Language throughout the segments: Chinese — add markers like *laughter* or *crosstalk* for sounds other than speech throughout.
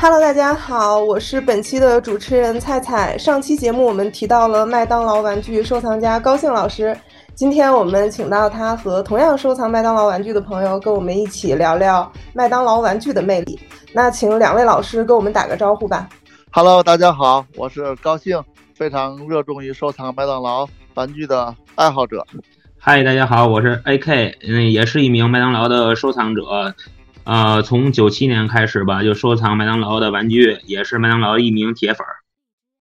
Hello，大家好，我是本期的主持人菜菜。上期节目我们提到了麦当劳玩具收藏家高兴老师，今天我们请到他和同样收藏麦当劳玩具的朋友，跟我们一起聊聊麦当劳玩具的魅力。那请两位老师跟我们打个招呼吧。Hello，大家好，我是高兴，非常热衷于收藏麦当劳玩具的爱好者。嗨，大家好，我是 AK，嗯，也是一名麦当劳的收藏者。呃，从九七年开始吧，就收藏麦当劳的玩具，也是麦当劳一名铁粉儿。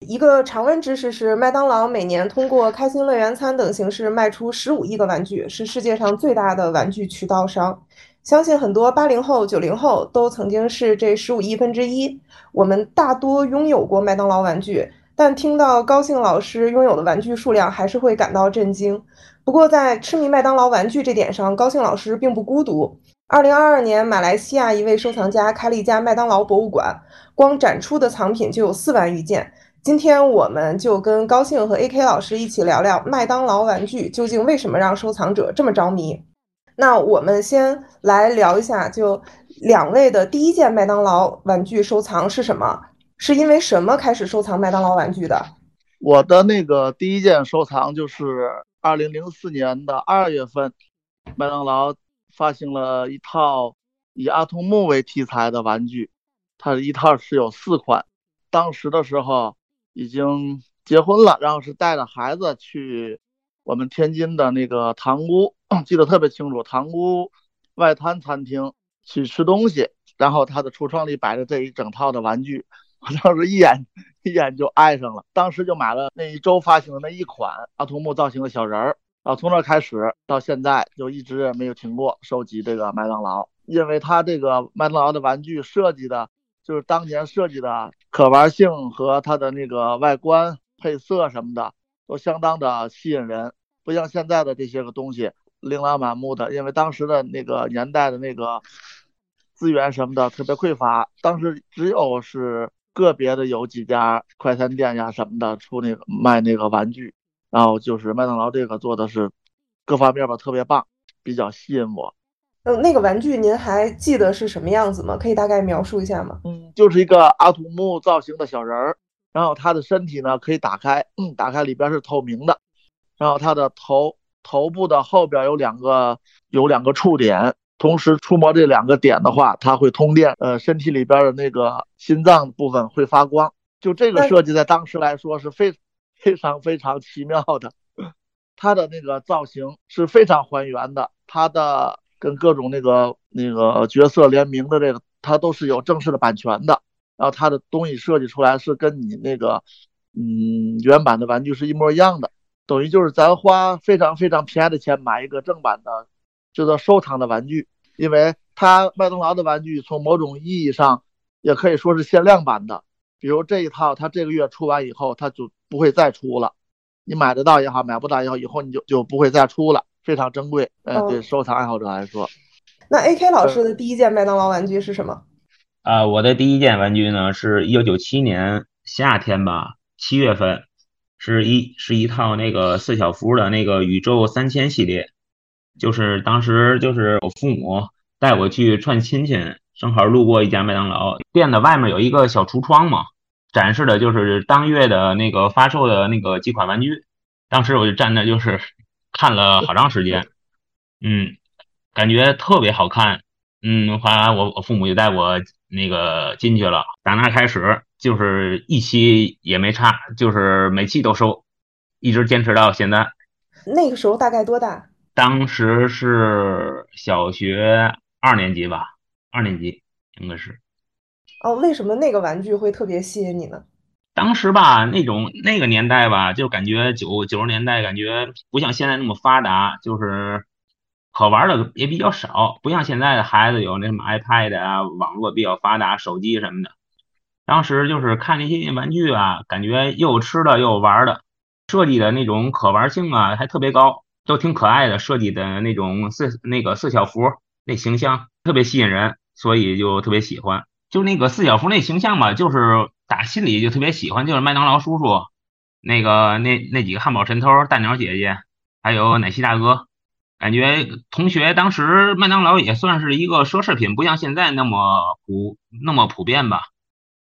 一个常温知识是，麦当劳每年通过开心乐园餐等形式卖出十五亿个玩具，是世界上最大的玩具渠道商。相信很多八零后、九零后都曾经是这十五亿分之一。我们大多拥有过麦当劳玩具，但听到高兴老师拥有的玩具数量，还是会感到震惊。不过，在痴迷麦当劳玩具这点上，高兴老师并不孤独。二零二二年，马来西亚一位收藏家开了一家麦当劳博物馆，光展出的藏品就有四万余件。今天，我们就跟高兴和 AK 老师一起聊聊麦当劳玩具究竟为什么让收藏者这么着迷。那我们先来聊一下，就两位的第一件麦当劳玩具收藏是什么？是因为什么开始收藏麦当劳玩具的？我的那个第一件收藏就是二零零四年的二月份，麦当劳。发行了一套以阿童木为题材的玩具，它一套是有四款。当时的时候已经结婚了，然后是带着孩子去我们天津的那个塘沽，*coughs* 记得特别清楚，塘沽外滩餐厅去吃东西，然后他的橱窗里摆着这一整套的玩具，我当时一眼一眼就爱上了，当时就买了那一周发行的那一款阿童木造型的小人儿。啊从那开始到现在就一直没有停过收集这个麦当劳，因为它这个麦当劳的玩具设计的，就是当年设计的可玩性和它的那个外观配色什么的都相当的吸引人，不像现在的这些个东西琳琅满目的，因为当时的那个年代的那个资源什么的特别匮乏，当时只有是个别的有几家快餐店呀什么的出那个卖那个玩具。然后就是麦当劳这个做的是各方面吧特别棒，比较吸引我。嗯，那个玩具您还记得是什么样子吗？可以大概描述一下吗？嗯，就是一个阿童木造型的小人儿，然后他的身体呢可以打开，嗯，打开里边是透明的，然后他的头头部的后边有两个有两个触点，同时触摸这两个点的话，它会通电，呃，身体里边的那个心脏部分会发光。就这个设计在当时来说是非。非常非常奇妙的，它的那个造型是非常还原的，它的跟各种那个那个角色联名的这个，它都是有正式的版权的。然后它的东西设计出来是跟你那个嗯原版的玩具是一模一样的，等于就是咱花非常非常便宜的钱买一个正版的，值得收藏的玩具。因为它麦当劳的玩具从某种意义上也可以说是限量版的，比如这一套，它这个月出完以后，它就。不会再出了，你买得到也好，买不到也好，以后你就就不会再出了，非常珍贵。嗯，对收藏爱好者来说，那 AK 老师的第一件麦当劳玩具是什么？啊，我的第一件玩具呢，是一九九七年夏天吧，七月份，是一是一套那个四小福的那个宇宙三千系列，就是当时就是我父母带我去串亲戚，正好路过一家麦当劳店的外面有一个小橱窗嘛。展示的就是当月的那个发售的那个几款玩具，当时我就站那就是看了好长时间，嗯，感觉特别好看，嗯，后来我我父母就带我那个进去了，打那开始就是一期也没差，就是每期都收，一直坚持到现在。那个时候大概多大？当时是小学二年级吧，二年级应该是。哦，为什么那个玩具会特别吸引你呢？当时吧，那种那个年代吧，就感觉九九十年代感觉不像现在那么发达，就是可玩的也比较少，不像现在的孩子有那什么 iPad 啊，网络比较发达，手机什么的。当时就是看那些玩具啊，感觉又有吃的又有玩的，设计的那种可玩性啊还特别高，都挺可爱的，设计的那种四那个四小福那形象特别吸引人，所以就特别喜欢。就那个四小福那形象吧，就是打心里就特别喜欢，就是麦当劳叔叔，那个那那几个汉堡神偷、大鸟姐姐，还有奶昔大哥，感觉同学当时麦当劳也算是一个奢侈品，不像现在那么普那么普遍吧。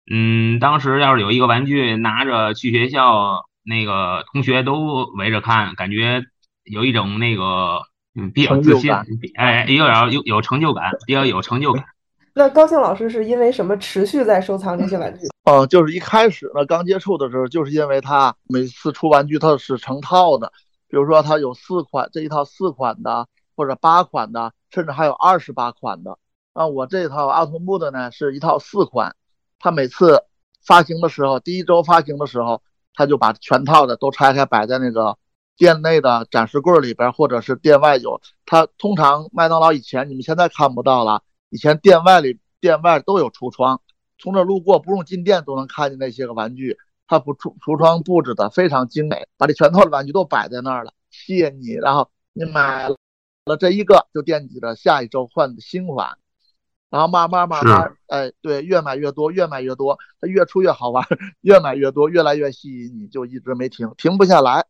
嗯，当时要是有一个玩具拿着去学校，那个同学都围着看，感觉有一种那个嗯比较自信，哎，有点有有成就感，比较有成就感。*laughs* 那高兴老师是因为什么持续在收藏这些玩具？嗯，就是一开始呢，刚接触的时候，就是因为他每次出玩具他是成套的，比如说他有四款，这一套四款的，或者八款的，甚至还有二十八款的。啊，我这套阿童木的呢是一套四款。他每次发行的时候，第一周发行的时候，他就把全套的都拆开摆在那个店内的展示柜里边，或者是店外有。它通常麦当劳以前你们现在看不到了，以前店外里店外都有橱窗，从这路过不用进店都能看见那些个玩具。它不橱橱窗布置的非常精美，把这全套的玩具都摆在那儿了，吸引你，然后你买了这一个就惦记着下一周换新款。然后慢慢慢慢，哎，对，越买越多，越买越多，它越出越好玩，*laughs* 越买越多，越来越吸引你，就一直没停，停不下来。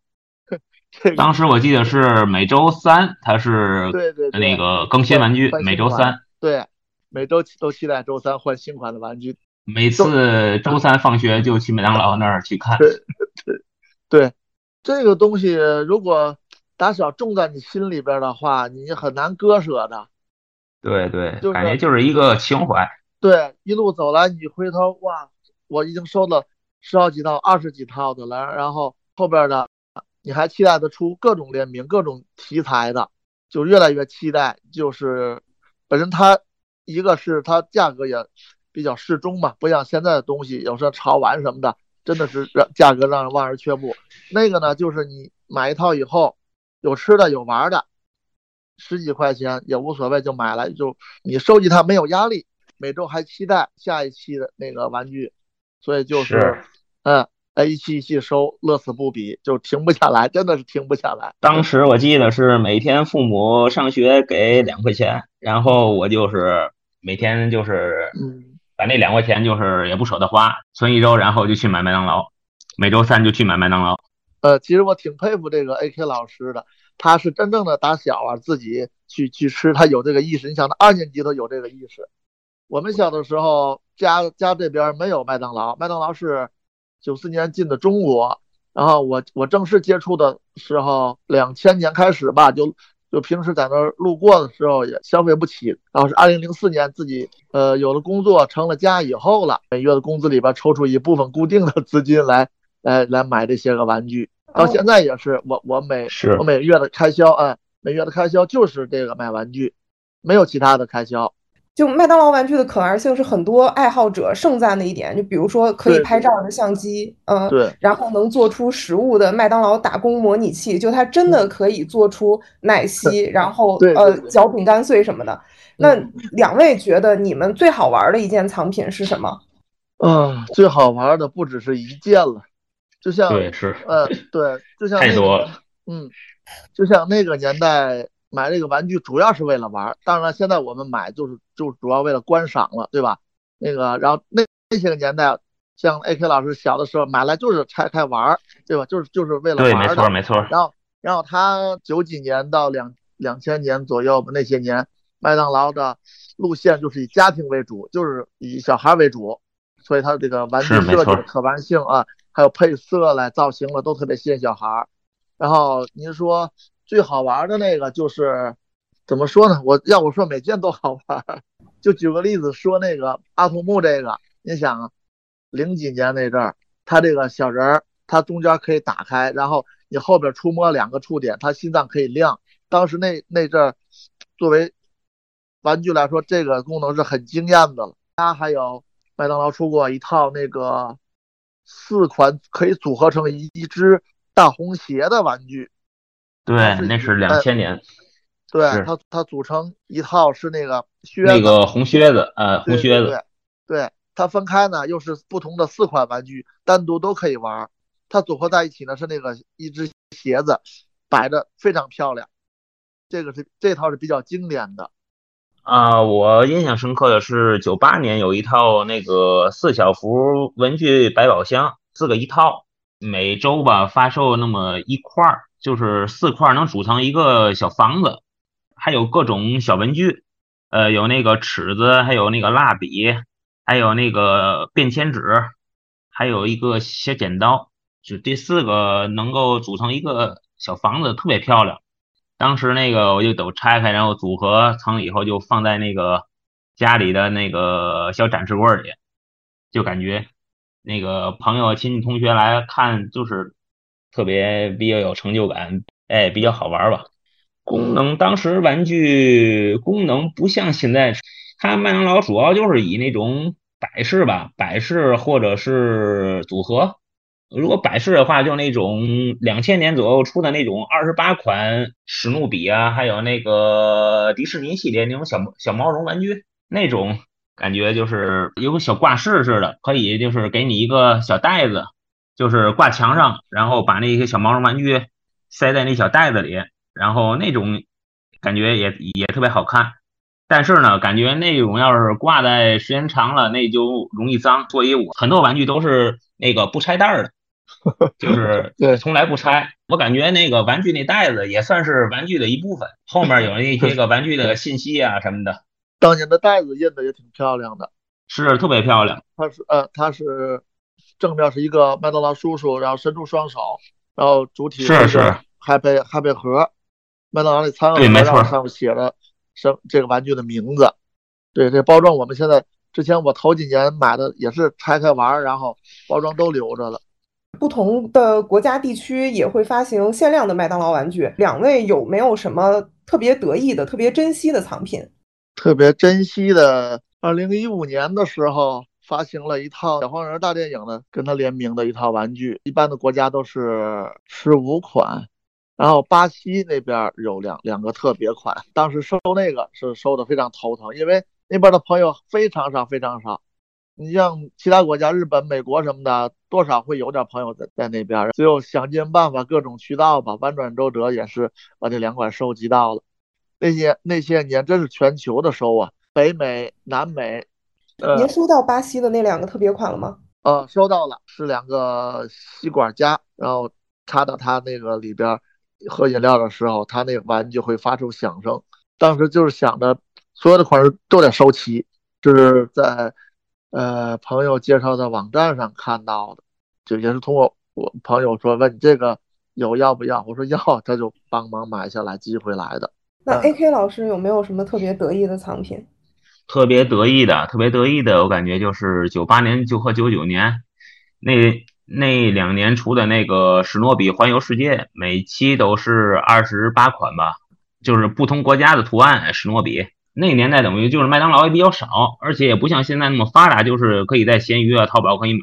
当时我记得是每周三，它是对对那个更新玩具，每周三，对，每周都期待周三换新款的玩具。每次周三放学就去麦当劳那儿去看。对对对，这个东西如果打小种在你心里边的话，你很难割舍的。对对，感觉就是一个情怀。对，一路走来，你回头哇，我已经收了十好几套、二十几套的了。然后后边的你还期待它出各种联名、各种题材的，就越来越期待。就是本身它一个是它价格也比较适中嘛，不像现在的东西有时候潮玩什么的，真的是让价格让人望而却步。那个呢，就是你买一套以后，有吃的有玩的。十几块钱也无所谓，就买了。就你收集它没有压力，每周还期待下一期的那个玩具，所以就是，嗯，哎，一期一期收，乐此不疲，就停不下来，真的是停不下来。当时我记得是每天父母上学给两块钱，然后我就是每天就是，嗯，把那两块钱就是也不舍得花，存一周，然后就去买麦当劳，每周三就去买麦当劳。呃，其实我挺佩服这个 AK 老师的。他是真正的打小啊，自己去去吃，他有这个意识。你想，他二年级都有这个意识。我们小的时候，家家这边没有麦当劳，麦当劳是九四年进的中国。然后我我正式接触的时候，两千年开始吧，就就平时在那儿路过的时候也消费不起。然后是二零零四年自己呃有了工作，成了家以后了，每月的工资里边抽出一部分固定的资金来来来买这些个玩具。到现在也是，我我每我每月的开销，哎，每月的开销就是这个买玩具，没有其他的开销。就麦当劳玩具的可玩性是很多爱好者盛赞的一点，就比如说可以拍照的相机，嗯，对，然后能做出食物的麦当劳打工模拟器，就它真的可以做出奶昔，然后呃嚼饼干碎什么的。那两位觉得你们最好玩的一件藏品是什么？嗯，最好玩的不只是一件了。就像对是，呃对，就像太多了，嗯，就像那个年代买这个玩具主要是为了玩，当然现在我们买就是就主要为了观赏了，对吧？那个然后那那些个年代，像 AK 老师小的时候买来就是拆开玩，对吧？就是就是为了玩的，没错没错。然后然后他九几年到两两千年左右吧，那些年麦当劳的路线就是以家庭为主，就是以小孩为主，所以他这个玩具设计的可玩性啊。还有配色了、造型了，都特别吸引小孩。然后您说最好玩的那个就是怎么说呢？我要我说每件都好玩。就举个例子说，那个阿童木这个，你想零几年那阵儿，他这个小人儿，他中间可以打开，然后你后边触摸两个触点，他心脏可以亮。当时那那阵儿，作为玩具来说，这个功能是很惊艳的了。他还有麦当劳出过一套那个。四款可以组合成一一只大红鞋的玩具，对，那是两千年。对，它它组成一套是那个靴子，那个红靴子，呃，红靴子。对，它分开呢又是不同的四款玩具，单独都可以玩。它组合在一起呢是那个一只鞋子，摆着非常漂亮。这个是这套是比较经典的。啊，我印象深刻的是九八年有一套那个四小福文具百宝箱，四个一套，每周吧发售那么一块儿，就是四块能组成一个小房子。还有各种小文具，呃，有那个尺子，还有那个蜡笔，还有那个便签纸，还有一个小剪刀，就这四个能够组成一个小房子，特别漂亮。当时那个我就都拆开，然后组合成以后就放在那个家里的那个小展示柜里，就感觉那个朋友、亲戚、同学来看，就是特别比较有成就感，哎，比较好玩吧。功能当时玩具功能不像现在，它麦当劳主要就是以那种摆饰吧，摆饰或者是组合。如果摆饰的话，就那种两千年左右出的那种二十八款史努比啊，还有那个迪士尼系列那种小小毛绒玩具，那种感觉就是有个小挂饰似的，可以就是给你一个小袋子，就是挂墙上，然后把那些小毛绒玩具塞在那小袋子里，然后那种感觉也也特别好看。但是呢，感觉那种要是挂在时间长了，那就容易脏，所以我很多玩具都是那个不拆袋的。就 *laughs* 是对，从来不拆。我感觉那个玩具那袋子也算是玩具的一部分，后面有那些个玩具的信息啊什么的。当年的袋子印的也挺漂亮的，是特别漂亮。它是呃，它是正面是一个麦当劳叔叔，然后伸出双手，然后主体是是 Happy Happy 盒，麦当劳那餐盒，对没错上面写了什这个玩具的名字。对，这包装我们现在之前我头几年买的也是拆开玩，然后包装都留着了。不同的国家地区也会发行限量的麦当劳玩具。两位有没有什么特别得意的、特别珍惜的藏品？特别珍惜的，二零一五年的时候发行了一套小黄人大电影的跟他联名的一套玩具，一般的国家都是十五款，然后巴西那边有两两个特别款，当时收那个是收的非常头疼，因为那边的朋友非常少非常少。你像其他国家，日本、美国什么的，多少会有点朋友在在那边，最后想尽办法各种渠道吧，弯转周折也是把这两款收集到了。那些那些年真是全球的收啊，北美、南美，您收到巴西的那两个特别款了吗？呃，收到了，是两个吸管夹，然后插到它那个里边喝饮料的时候，它那个玩具会发出响声。当时就是想着所有的款式都得收齐，就是在。呃，朋友介绍的网站上看到的，就也是通过我朋友说问你这个有要不要，我说要，他就帮忙买下来寄回来的。那 A.K 老师有没有什么特别得意的藏品？特别得意的，特别得意的，我感觉就是九八年就和九九年那那两年出的那个史诺比环游世界，每期都是二十八款吧，就是不同国家的图案史诺比。那个年代等于就是麦当劳也比较少，而且也不像现在那么发达，就是可以在闲鱼啊、淘宝可以买。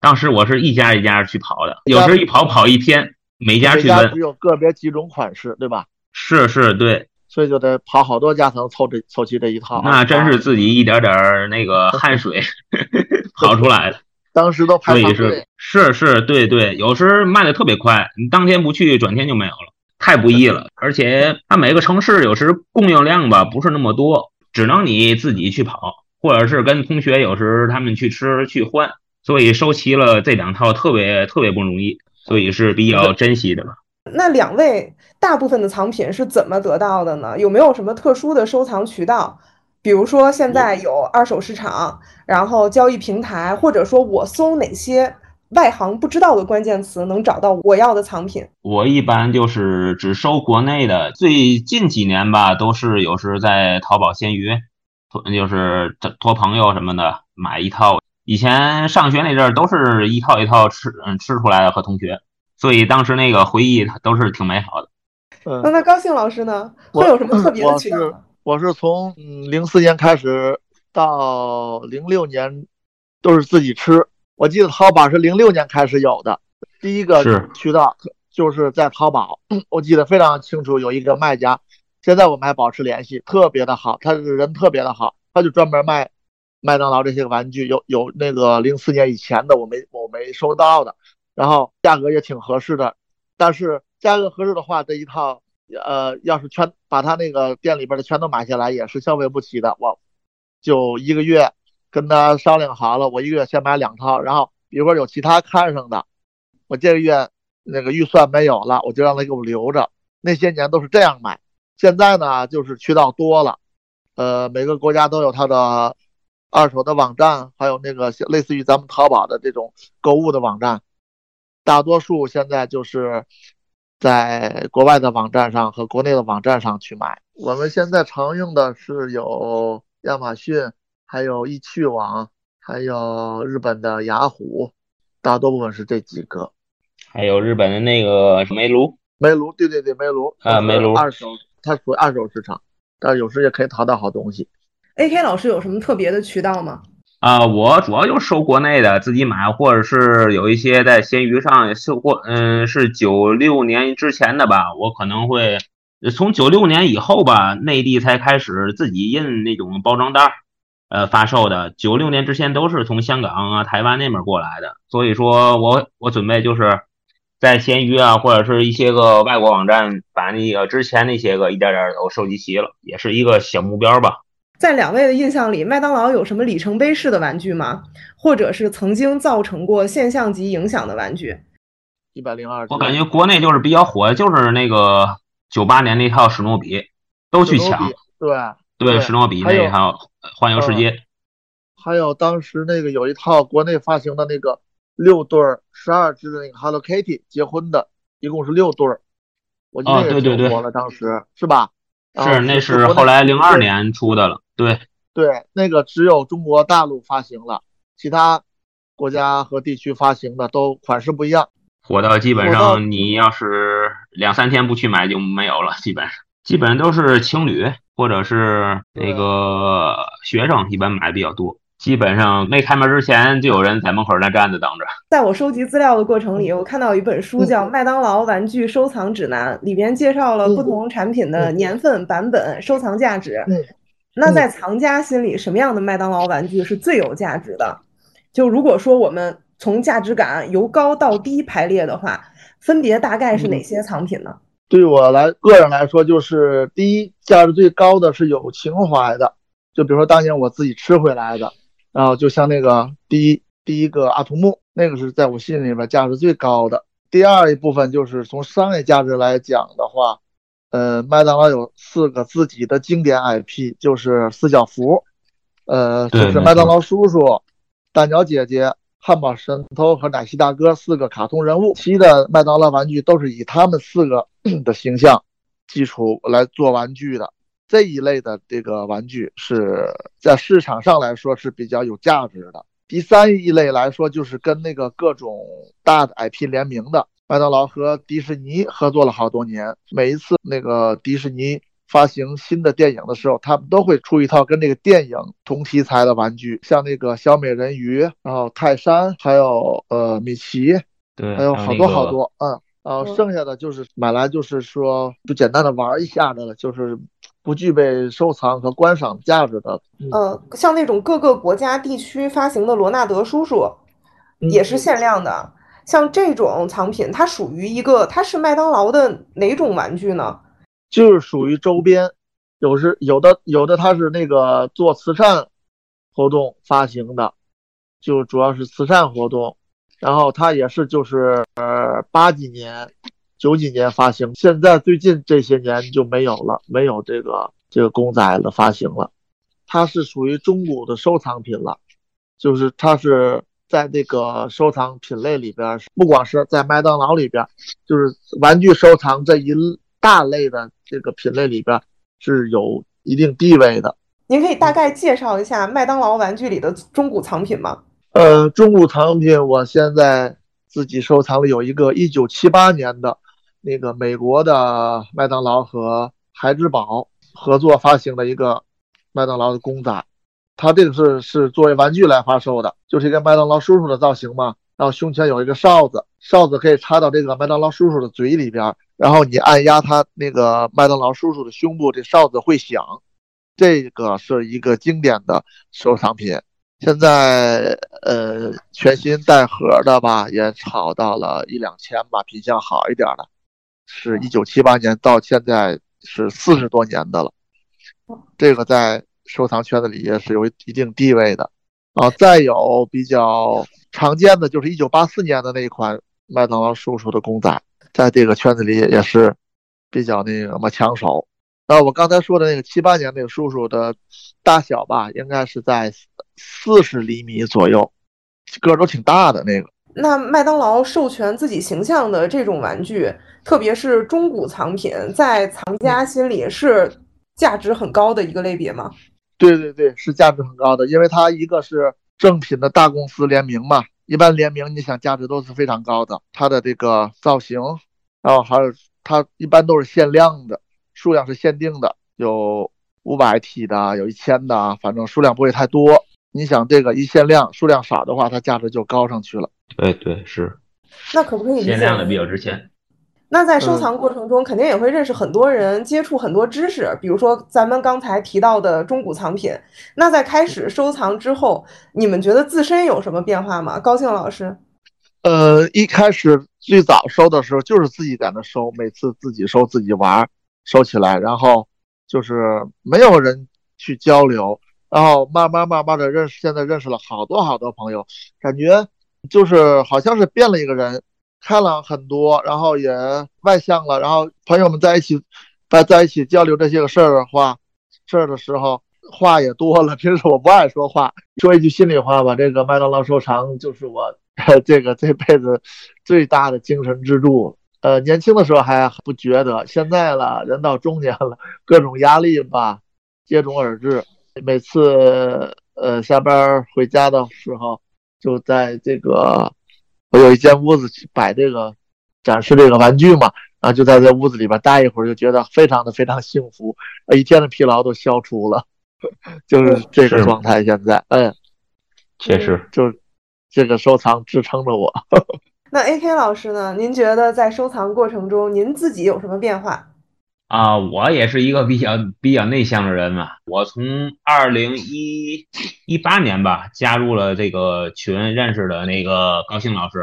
当时我是一家一家去跑的，有时候一跑跑一天，每家去问。只有个别几种款式，对吧？是是，对。所以就得跑好多家才能凑这凑齐这一套。那真是自己一点点那个 *laughs* 汗水 *laughs* 跑出来的。*laughs* 当时都排队。是是是，对对，有时卖的特别快，你当天不去，转天就没有了。太不易了，而且它每个城市有时供应量吧不是那么多，只能你自己去跑，或者是跟同学有时他们去吃去换，所以收齐了这两套特别特别不容易，所以是比较珍惜的吧。那两位大部分的藏品是怎么得到的呢？有没有什么特殊的收藏渠道？比如说现在有二手市场，然后交易平台，或者说我搜哪些？外行不知道的关键词能找到我要的藏品。我一般就是只收国内的，最近几年吧，都是有时在淘宝、闲鱼，托就是托朋友什么的买一套。以前上学那阵儿都是一套一套吃，嗯，吃出来的和同学，所以当时那个回忆都是挺美好的。那那高兴老师呢？会有什么特别的渠道？我是我是从零四年开始到零六年都是自己吃。我记得淘宝是零六年开始有的，第一个渠道就是在淘宝，*clears throat* 我记得非常清楚。有一个卖家，现在我们还保持联系，特别的好，他是人特别的好，他就专门卖麦当劳这些玩具，有有那个零四年以前的我没我没收到的，然后价格也挺合适的，但是价格合适的话，这一套呃要是全把他那个店里边的全都买下来，也是消费不起的，我就一个月。跟他商量好了，我一个月先买两套，然后比如说有其他看上的，我这个月那个预算没有了，我就让他给我留着。那些年都是这样买，现在呢，就是渠道多了，呃，每个国家都有它的二手的网站，还有那个类似于咱们淘宝的这种购物的网站。大多数现在就是在国外的网站上和国内的网站上去买。我们现在常用的是有亚马逊，还有易趣网，还有日本的雅虎，大多部分是这几个。还有日本的那个煤炉，煤炉，对对对，煤炉啊，煤炉二手，它属于二手市场，但有时也可以淘到好东西。A.K 老师有什么特别的渠道吗？啊，我主要就收国内的，自己买，或者是有一些在闲鱼上收过。嗯，是九六年之前的吧，我可能会从九六年以后吧，内地才开始自己印那种包装袋，呃，发售的。九六年之前都是从香港啊、台湾那边过来的，所以说我我准备就是在闲鱼啊，或者是一些个外国网站，把那个之前那些个一点点都收集齐了，也是一个小目标吧。在两位的印象里，麦当劳有什么里程碑式的玩具吗？或者是曾经造成过现象级影响的玩具？一百零二，我感觉国内就是比较火，就是那个九八年那套史努比，都去抢。对对，史努比那一套环游世界。还有当时那个有一套国内发行的那个六对儿、十二只的那个 Hello Kitty 结婚的，一共是六对儿。我记得对对对，火了，当时是吧？是，那是后来零二年出的了。对对，那个只有中国大陆发行了，其他国家和地区发行的都款式不一样。火到基本上，你要是两三天不去买就没有了，基本上基本上都是情侣或者是那个学生一般买的比较多。基本上没开门之前就有人在门口那站着等着。在我收集资料的过程里，我看到一本书叫《麦当劳玩具收藏指南》，里边介绍了不同产品的年份、版本、收藏价值。那在藏家心里，什么样的麦当劳玩具是最有价值的？就如果说我们从价值感由高到低排列的话，分别大概是哪些藏品呢？对我来个人来说，就是第一价值最高的是有情怀的，就比如说当年我自己吃回来的。然后就像那个第一第一个阿童木，那个是在我心里边价值最高的。第二一部分就是从商业价值来讲的话，呃，麦当劳有四个自己的经典 IP，就是四小福，呃，就是麦当劳叔叔、大鸟姐姐、汉堡神偷和奶昔大哥四个卡通人物。其的麦当劳玩具都是以他们四个 *clears throat* 的形象基础来做玩具的。这一类的这个玩具是在市场上来说是比较有价值的。第三一类来说，就是跟那个各种大的 IP 联名的，麦当劳和迪士尼合作了好多年。每一次那个迪士尼发行新的电影的时候，他们都会出一套跟那个电影同题材的玩具，像那个小美人鱼，然后泰山，还有呃米奇，对，还有好多好多，嗯，然后剩下的就是买来就是说就简单的玩一下的了，就是。不具备收藏和观赏价值的，呃，像那种各个国家地区发行的罗纳德叔叔，也是限量的。像这种藏品，它属于一个，它是麦当劳的哪种玩具呢？就是属于周边，有时有的有的它是那个做慈善活动发行的，就主要是慈善活动。然后它也是就是呃八几年。九几年发行，现在最近这些年就没有了，没有这个这个公仔的发行了。它是属于中古的收藏品了，就是它是在这个收藏品类里边，不光是在麦当劳里边，就是玩具收藏这一大类的这个品类里边是有一定地位的。您可以大概介绍一下麦当劳玩具里的中古藏品吗？呃，中古藏品，我现在自己收藏了有一个一九七八年的。那个美国的麦当劳和孩之宝合作发行的一个麦当劳的公仔，它这个是是作为玩具来发售的，就是一个麦当劳叔叔的造型嘛。然后胸前有一个哨子，哨子可以插到这个麦当劳叔叔的嘴里边，然后你按压他那个麦当劳叔叔的胸部，这哨子会响。这个是一个经典的收藏品，现在呃全新带盒的吧，也炒到了一两千吧，品相好一点的。是一九七八年到现在是四十多年的了，这个在收藏圈子里也是有一定地位的。啊，再有比较常见的就是一九八四年的那一款麦当劳叔叔的公仔，在这个圈子里也是比较那个么抢手。呃，我刚才说的那个七八年那个叔叔的大小吧，应该是在四十厘米左右，个儿都挺大的那个。那麦当劳授权自己形象的这种玩具，特别是中古藏品，在藏家心里是价值很高的一个类别吗？对对对，是价值很高的，因为它一个是正品的大公司联名嘛，一般联名你想价值都是非常高的。它的这个造型，然后还有它一般都是限量的，数量是限定的，有五百体的，有一千的，反正数量不会太多。你想这个一限量，数量少的话，它价值就高上去了。对对是，那可不可以限量的比较值钱。那在收藏过程中，肯定也会认识很多人，接触很多知识，比如说咱们刚才提到的中古藏品。那在开始收藏之后，你们觉得自身有什么变化吗？高兴老师？呃，一开始最早收的时候就是自己在那收，每次自己收自己玩，收起来，然后就是没有人去交流，然后慢慢慢慢的认识，现在认识了好多好多朋友，感觉就是好像是变了一个人。开朗很多，然后也外向了，然后朋友们在一起，在在一起交流这些个事儿的话，事儿的时候话也多了。平时我不爱说话，说一句心里话吧，这个麦当劳收藏就是我这个这辈子最大的精神支柱。呃，年轻的时候还不觉得，现在了，人到中年了，各种压力吧接踵而至。每次呃下班回家的时候，就在这个。我有一间屋子摆这个展示这个玩具嘛，然后就在这屋子里边待一会儿，就觉得非常的非常幸福，一天的疲劳都消除了，*laughs* 就是这个状态。现在，嗯，确实，就这个收藏支撑着我。*laughs* 那 A K 老师呢？您觉得在收藏过程中，您自己有什么变化？啊，我也是一个比较比较内向的人嘛。我从二零一一八年吧加入了这个群，认识的那个高兴老师，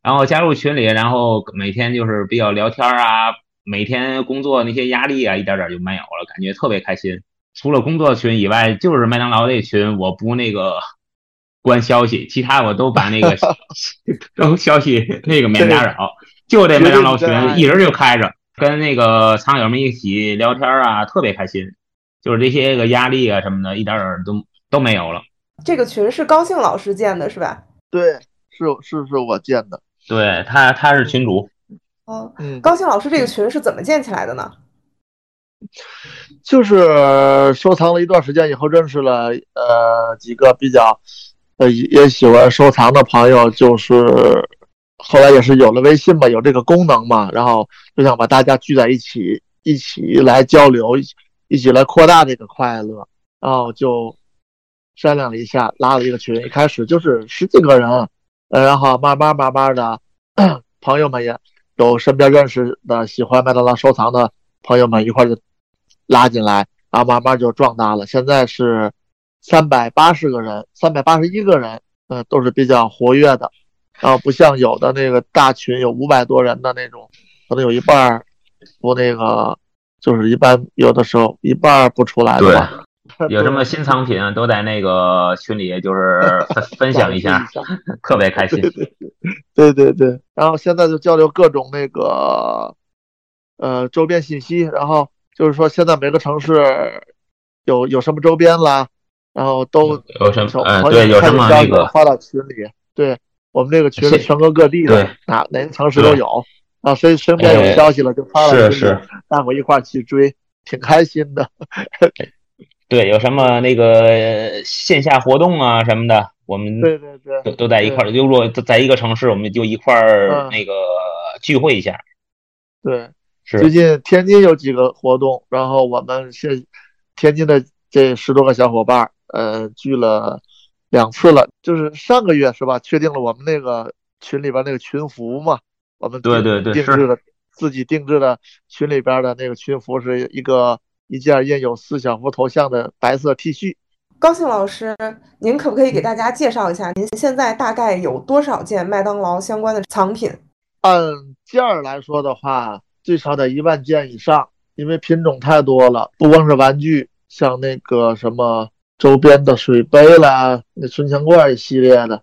然后加入群里，然后每天就是比较聊天啊，每天工作那些压力啊，一点点就没有了，感觉特别开心。除了工作群以外，就是麦当劳那群，我不那个 *laughs* 关消息，其他我都把那个 *laughs* 都消息那个免打扰，就这麦当劳群一直就开着。跟那个藏友们一起聊天啊，特别开心，就是这些个压力啊什么的，一点点都都没有了。这个群是高兴老师建的，是吧？对，是是是我建的。对他，他是群主。哦，嗯，高兴老师这个群是怎么建起来的呢？*laughs* 就是收藏了一段时间以后，认识了呃几个比较呃也喜欢收藏的朋友，就是。后来也是有了微信嘛，有这个功能嘛，然后就想把大家聚在一起，一起来交流，一起来扩大这个快乐，然后就商量了一下，拉了一个群，一开始就是十几个人，呃，然后慢慢慢慢的，*clears throat* 朋友们也有身边认识的喜欢麦当劳收藏的朋友们一块就拉进来，然后慢慢就壮大了，现在是三百八十个人，三百八十一个人，嗯，都是比较活跃的。然后不像有的那个大群有五百多人的那种，可能有一半不那个，就是一般有的时候一半不出来的。对，*laughs* 有什么新藏品都在那个群里，就是分分享 *laughs* 一下，特别开心。对对对，然后现在就交流各种那个呃周边信息，然后就是说现在每个城市有有什么周边啦，然后都有什么嗯对有什么那个发到群里，对。我们这个群是全国各地的，哪哪个城市都有。啊，谁身边有消息了就发了，是是，大伙一块去追，挺开心的。*laughs* 对，有什么那个线下活动啊什么的，我们对对对，都都在一块儿。如果在一个城市，我们就一块儿那个聚会一下。对，最近天津有几个活动，然后我们现天津的这十多个小伙伴，呃，聚了。两次了，就是上个月是吧？确定了我们那个群里边那个群服嘛，我们对对对定制的自己定制的群里边的那个群服是一个一件印有四小福头像的白色 T 恤。高兴老师，您可不可以给大家介绍一下，您现在大概有多少件麦当劳相关的藏品？按件儿来说的话，最少得一万件以上，因为品种太多了，不光是玩具，像那个什么。周边的水杯啦，那存钱罐一系列的，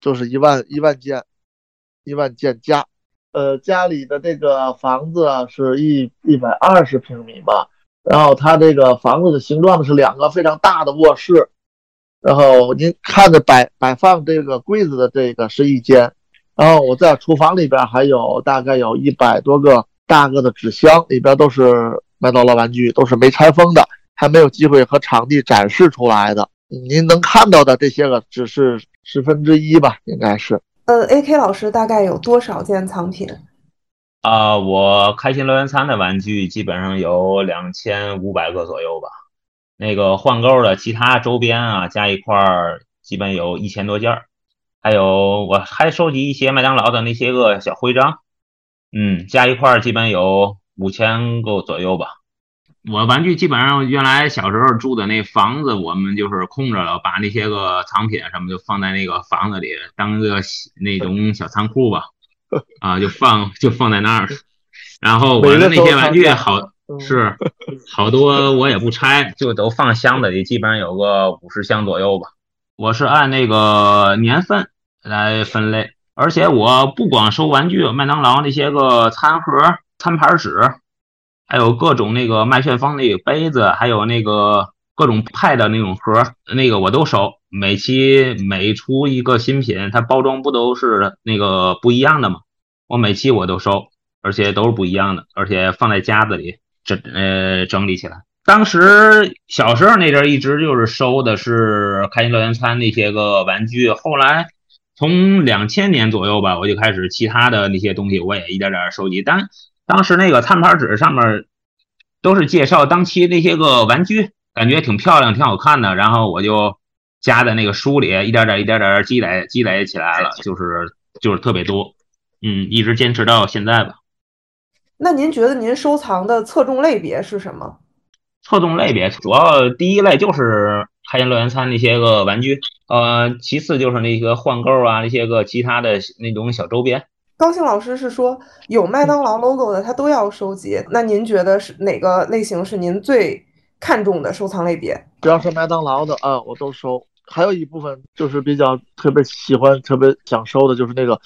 就是一万一万件，一万件加。呃，家里的这个房子，是一一百二十平米吧，然后它这个房子的形状呢是两个非常大的卧室，然后您看着摆摆放这个柜子的这个是一间，然后我在厨房里边还有大概有一百多个大个的纸箱，里边都是麦当劳玩具，都是没拆封的，还没有机会和场地展示出来的。您能看到的这些个只是十分之一吧，应该是。呃，A.K 老师大概有多少件藏品？啊，我开心乐园餐的玩具基本上有两千五百个左右吧。那个换购的其他周边啊，加一块儿基本有一千多件儿。还有我还收集一些麦当劳的那些个小徽章，嗯，加一块儿基本有五千个左右吧。我玩具基本上原来小时候住的那房子，我们就是空着了，把那些个藏品什么就放在那个房子里，当个那种小仓库吧。*laughs* 啊，就放就放在那儿，然后我的那些玩具好是好多，我也不拆，就都放箱子里，基本上有个五十箱左右吧。我是按那个年份来分类，而且我不光收玩具，麦当劳那些个餐盒、餐盘纸，还有各种那个麦旋风那个杯子，还有那个各种派的那种盒，那个我都收。每期每出一个新品，它包装不都是那个不一样的吗？我每期我都收，而且都是不一样的，而且放在夹子里整呃整理起来。当时小时候那阵儿一直就是收的是开心乐园餐那些个玩具，后来从两千年左右吧，我就开始其他的那些东西我也一点点收集。但当时那个餐盘纸上面都是介绍当期那些个玩具，感觉挺漂亮、挺好看的，然后我就。加在那个书里，一点点、一点点积累、积累起来了，就是就是特别多，嗯，一直坚持到现在吧。那您觉得您收藏的侧重类别是什么？侧重类别主要第一类就是开心乐园餐那些个玩具，呃，其次就是那个换购啊，那些个其他的那种小周边。高兴老师是说有麦当劳 logo 的他都要收集，那您觉得是哪个类型是您最看重的收藏类别？只要是麦当劳的啊，我都收。还有一部分就是比较特别喜欢、特别想收的，就是那个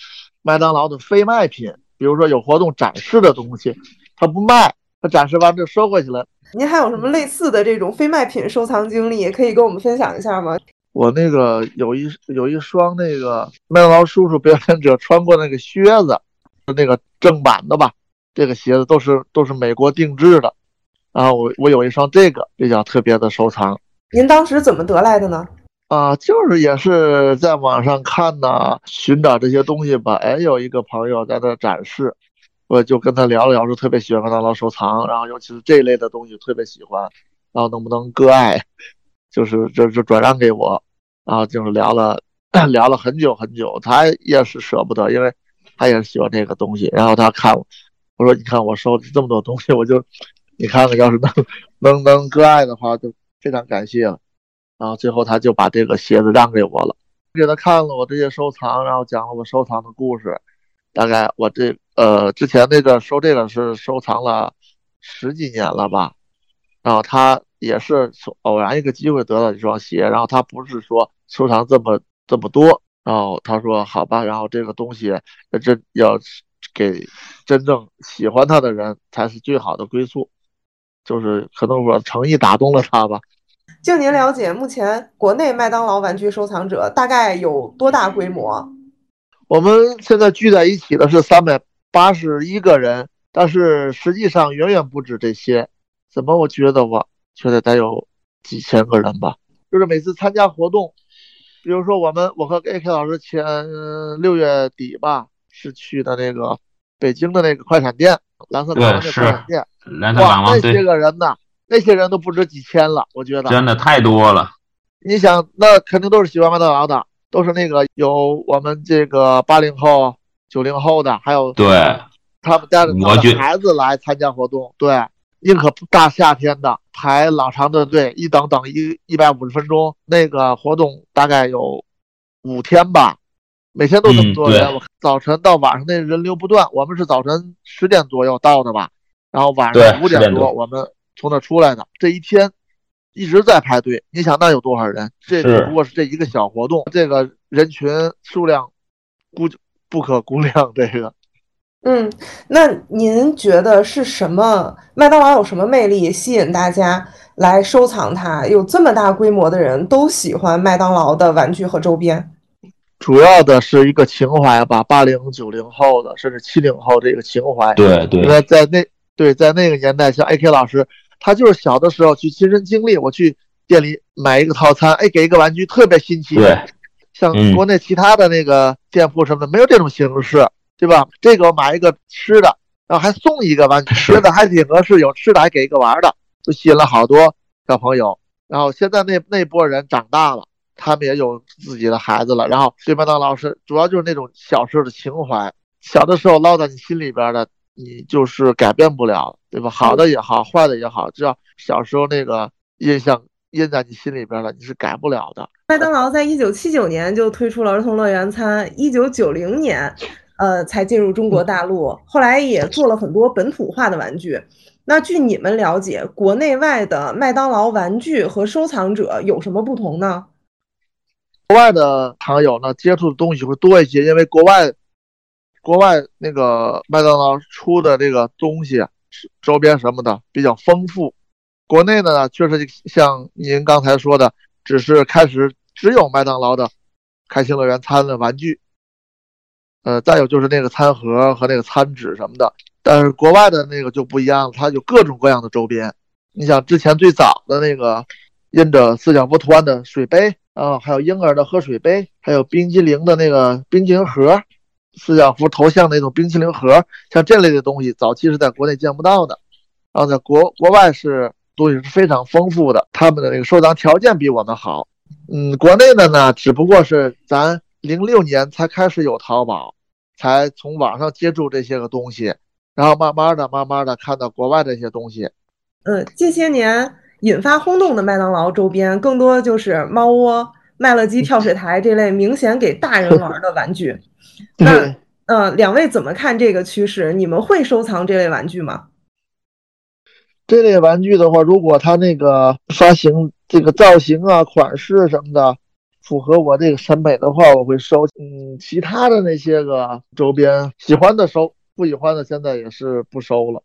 麦当劳的非卖品，比如说有活动展示的东西，他不卖，他展示完就收回去了。您还有什么类似的这种非卖品收藏经历，可以跟我们分享一下吗？我那个有一有一双那个麦当劳叔叔表演者穿过那个靴子，那个正版的吧，这个鞋子都是都是美国定制的，然后我我有一双这个比较特别的收藏。您当时怎么得来的呢？啊，就是也是在网上看呢，寻找这些东西吧。哎，有一个朋友在那展示，我就跟他聊了聊，说特别喜欢麦当劳收藏，然后尤其是这一类的东西特别喜欢，然后能不能割爱，就是就就转让给我，然后就是聊了 *clears throat* 聊了很久很久，他也是舍不得，因为他也是喜欢这个东西。然后他看我，我说你看我收这么多东西，我就你看看，要是能能能割爱的话，就非常感谢了。然后最后他就把这个鞋子让给我了，给他看了我这些收藏，然后讲了我收藏的故事。大概我这呃之前那个收这个是收藏了十几年了吧，然后他也是偶然一个机会得到一双鞋，然后他不是说收藏这么这么多，然后他说好吧，然后这个东西真要给真正喜欢他的人才是最好的归宿，就是可能我诚意打动了他吧。就您了解，目前国内麦当劳玩具收藏者大概有多大规模？我们现在聚在一起的是三百八十一个人，但是实际上远远不止这些。怎么？我觉得我觉得得有几千个人吧。就是每次参加活动，比如说我们，我和 AK 老师前六月底吧，是去的那个北京的那个快闪店，蓝色的快闪店。哇，那些个人呐！那些人都不止几千了，我觉得真的太多了。你想，那肯定都是喜欢麦当劳的，都是那个有我们这个八零后、九零后的，还有对他们家的孩子来参加活动。对，宁可大夏天的排老长的队，一等等一一百五十分钟。那个活动大概有五天吧，每天都这么多人。早晨到晚上那人流不断，我们是早晨十点左右到的吧，然后晚上五点多我们。从那出来的这一天一直在排队，你想那有多少人？这只不过是这一个小活动，这个人群数量估计不可估量。这个嗯，那您觉得是什么？麦当劳有什么魅力吸引大家来收藏它？有这么大规模的人都喜欢麦当劳的玩具和周边？主要的是一个情怀吧，八零九零后的，甚至七零后这个情怀。对对，因为在那对在那个年代，像 AK 老师，他就是小的时候去亲身经历，我去店里买一个套餐，哎，给一个玩具，特别新奇。对，像国内其他的那个店铺什么的，没有这种形式，对吧？这个我买一个吃的，然后还送一个玩具，觉得还挺合适，有吃的还给一个玩的，就吸引了好多小朋友。然后现在那那波人长大了。他们也有自己的孩子了，然后对麦当劳是主要就是那种小时候的情怀，小的时候烙在你心里边的，你就是改变不了，对吧？好的也好，坏的也好，只要小时候那个印象印在你心里边了，你是改不了的。麦当劳在一九七九年就推出了儿童乐园餐，一九九零年，呃，才进入中国大陆，后来也做了很多本土化的玩具。那据你们了解，国内外的麦当劳玩具和收藏者有什么不同呢？国外的朋友呢，接触的东西会多一些，因为国外，国外那个麦当劳出的这个东西，周边什么的比较丰富。国内的呢，确实像您刚才说的，只是开始只有麦当劳的开心乐园餐的玩具，呃，再有就是那个餐盒和那个餐纸什么的。但是国外的那个就不一样了，它有各种各样的周边。你想之前最早的那个印着四小福图案的水杯。啊，还有婴儿的喝水杯，还有冰激凌的那个冰激凌盒，四小福头像那种冰淇淋盒，像这类的东西，早期是在国内见不到的，然后在国国外是东西是非常丰富的，他们的那个收藏条件比我们好。嗯，国内的呢，只不过是咱零六年才开始有淘宝，才从网上接触这些个东西，然后慢慢的、慢慢的看到国外这些东西。嗯，这些年。引发轰动的麦当劳周边，更多就是猫窝、麦乐鸡跳水台这类明显给大人玩的玩具。*laughs* 那，呃，两位怎么看这个趋势？你们会收藏这类玩具吗？这类玩具的话，如果它那个发行这个造型啊、款式什么的符合我这个审美的话，我会收。嗯，其他的那些个周边，喜欢的收，不喜欢的现在也是不收了。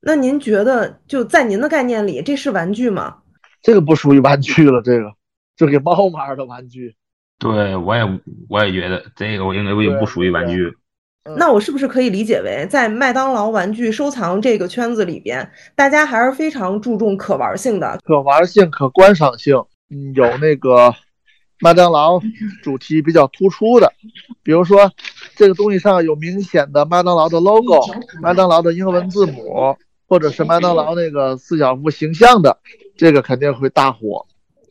那您觉得，就在您的概念里，这是玩具吗？这个不属于玩具了，这个就给猫玩的玩具。对，我也我也觉得这个，我认为不属于玩具。那我是不是可以理解为，在麦当劳玩具收藏这个圈子里边，大家还是非常注重可玩性的？可玩性、可观赏性，嗯，有那个麦当劳主题比较突出的，比如说这个东西上有明显的麦当劳的 logo，麦当劳的英文字母。或者是麦当劳那个四小福形象的，这个肯定会大火。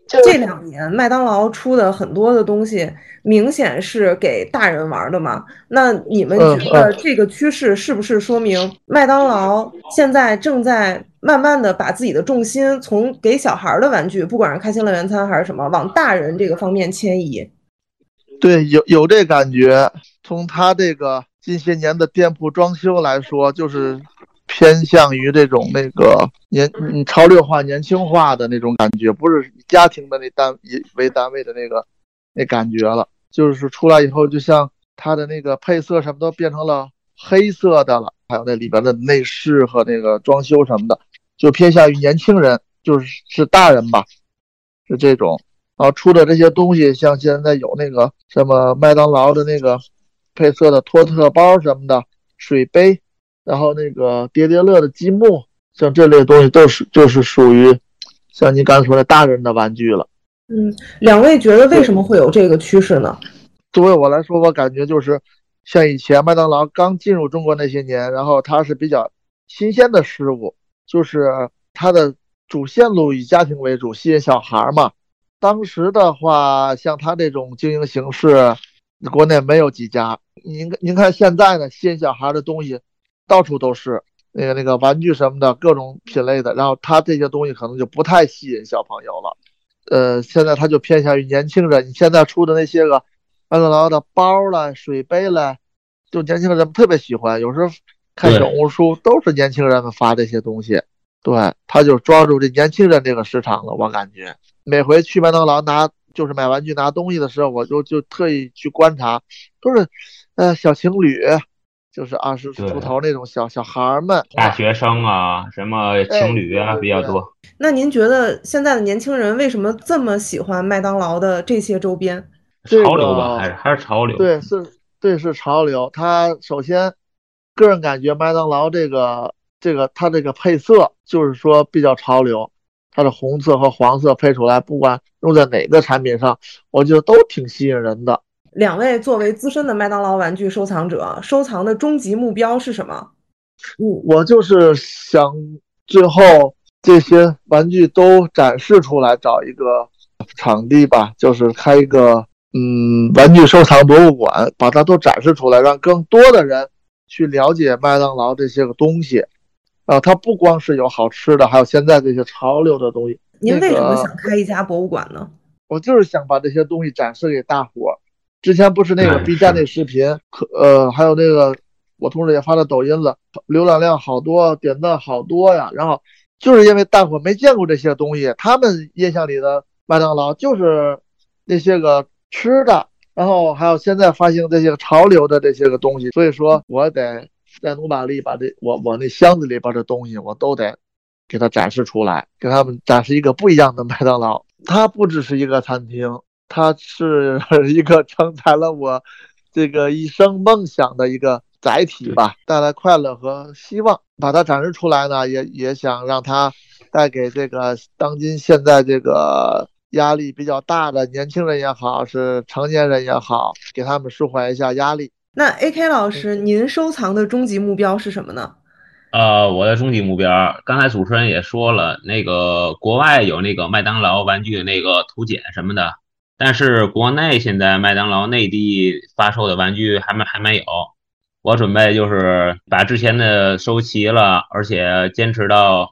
这两年麦当劳出的很多的东西，明显是给大人玩的嘛？那你们觉得这个趋势是不是说明麦当劳现在正在慢慢的把自己的重心从给小孩的玩具，不管是开心乐园餐还是什么，往大人这个方面迁移？对，有有这感觉。从他这个近些年的店铺装修来说，就是。偏向于这种那个年嗯潮流化、年轻化的那种感觉，不是以家庭的那单以为单位的那个那感觉了。就是出来以后，就像它的那个配色什么都变成了黑色的了，还有那里边的内饰和那个装修什么的，就偏向于年轻人，就是是大人吧，是这种。然后出的这些东西，像现在有那个什么麦当劳的那个配色的托特包什么的，水杯。然后那个叠叠乐的积木，像这类东西都是就是属于像您刚才说的大人的玩具了。嗯，两位觉得为什么会有这个趋势呢？作为我来说，我感觉就是像以前麦当劳刚进入中国那些年，然后它是比较新鲜的事物，就是它的主线路以家庭为主，吸引小孩嘛。当时的话，像它这种经营形式，国内没有几家。您您看现在呢，吸引小孩的东西。到处都是那个那个玩具什么的，各种品类的。然后它这些东西可能就不太吸引小朋友了。呃，现在它就偏向于年轻人。你现在出的那些个麦当劳的包了、水杯了，就年轻人特别喜欢。有时候看小红书都是年轻人们发这些东西。对，他就抓住这年轻人这个市场了。我感觉每回去麦当劳拿就是买玩具拿东西的时候，我就就特意去观察，都是呃小情侣。就是二十出头那种小小孩儿们，大学生啊，什么情侣啊比较多。那您觉得现在的年轻人为什么这么喜欢麦当劳的这些周边？这潮流吧，还是还是潮流。对，是，对，是潮流。它首先，个人感觉麦当劳这个这个它这个配色就是说比较潮流，它的红色和黄色配出来，不管用在哪个产品上，我觉得都挺吸引人的。两位作为资深的麦当劳玩具收藏者，收藏的终极目标是什么？我就是想最后这些玩具都展示出来，找一个场地吧，就是开一个嗯玩具收藏博物馆，把它都展示出来，让更多的人去了解麦当劳这些个东西。啊，它不光是有好吃的，还有现在这些潮流的东西。您为什么想开一家博物馆呢？我就是想把这些东西展示给大伙儿。之前不是那个 B 站那视频，可呃，还有那个我同事也发到抖音了，浏览量好多，点赞好多呀。然后就是因为大伙儿没见过这些东西，他们印象里的麦当劳就是那些个吃的，然后还有现在发行这些个潮流的这些个东西，所以说我得再努把力把这我我那箱子里边的东西我都得给它展示出来，给他们展示一个不一样的麦当劳。它不只是一个餐厅，它是 *laughs* 一个承载了我这个一生梦想的一个载体吧，带来快乐和希望。把它展示出来呢，也也想让它带给这个当今现在这个压力比较大的年轻人也好，是成年人也好，给他们舒缓一下压力。那 A.K 老师，您收藏的终极目标是什么呢？呃，我的终极目标，刚才主持人也说了，那个国外有那个麦当劳玩具那个图鉴什么的，但是国内现在麦当劳内地发售的玩具还没还没有。我准备就是把之前的收齐了，而且坚持到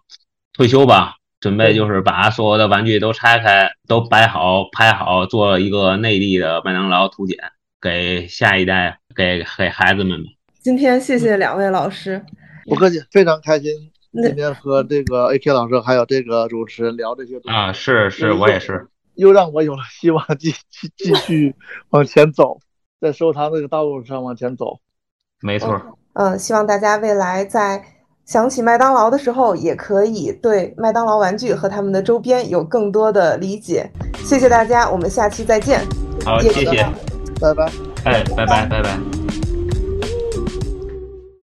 退休吧。准备就是把所有的玩具都拆开，都摆好、拍好，做一个内地的麦当劳图鉴，给下一代，给给孩子们吧。今天谢谢两位老师。不客气，非常开心今天和这个 AK 老师还有这个主持人聊这些东西啊，是是，我也是。又让我有了希望继继继续往前走，在收藏这个道路上往前走。没错。嗯，希望大家未来在想起麦当劳的时候，也可以对麦当劳玩具和他们的周边有更多的理解。谢谢大家，我们下期再见。好，谢谢。拜拜。哎，拜拜，拜拜。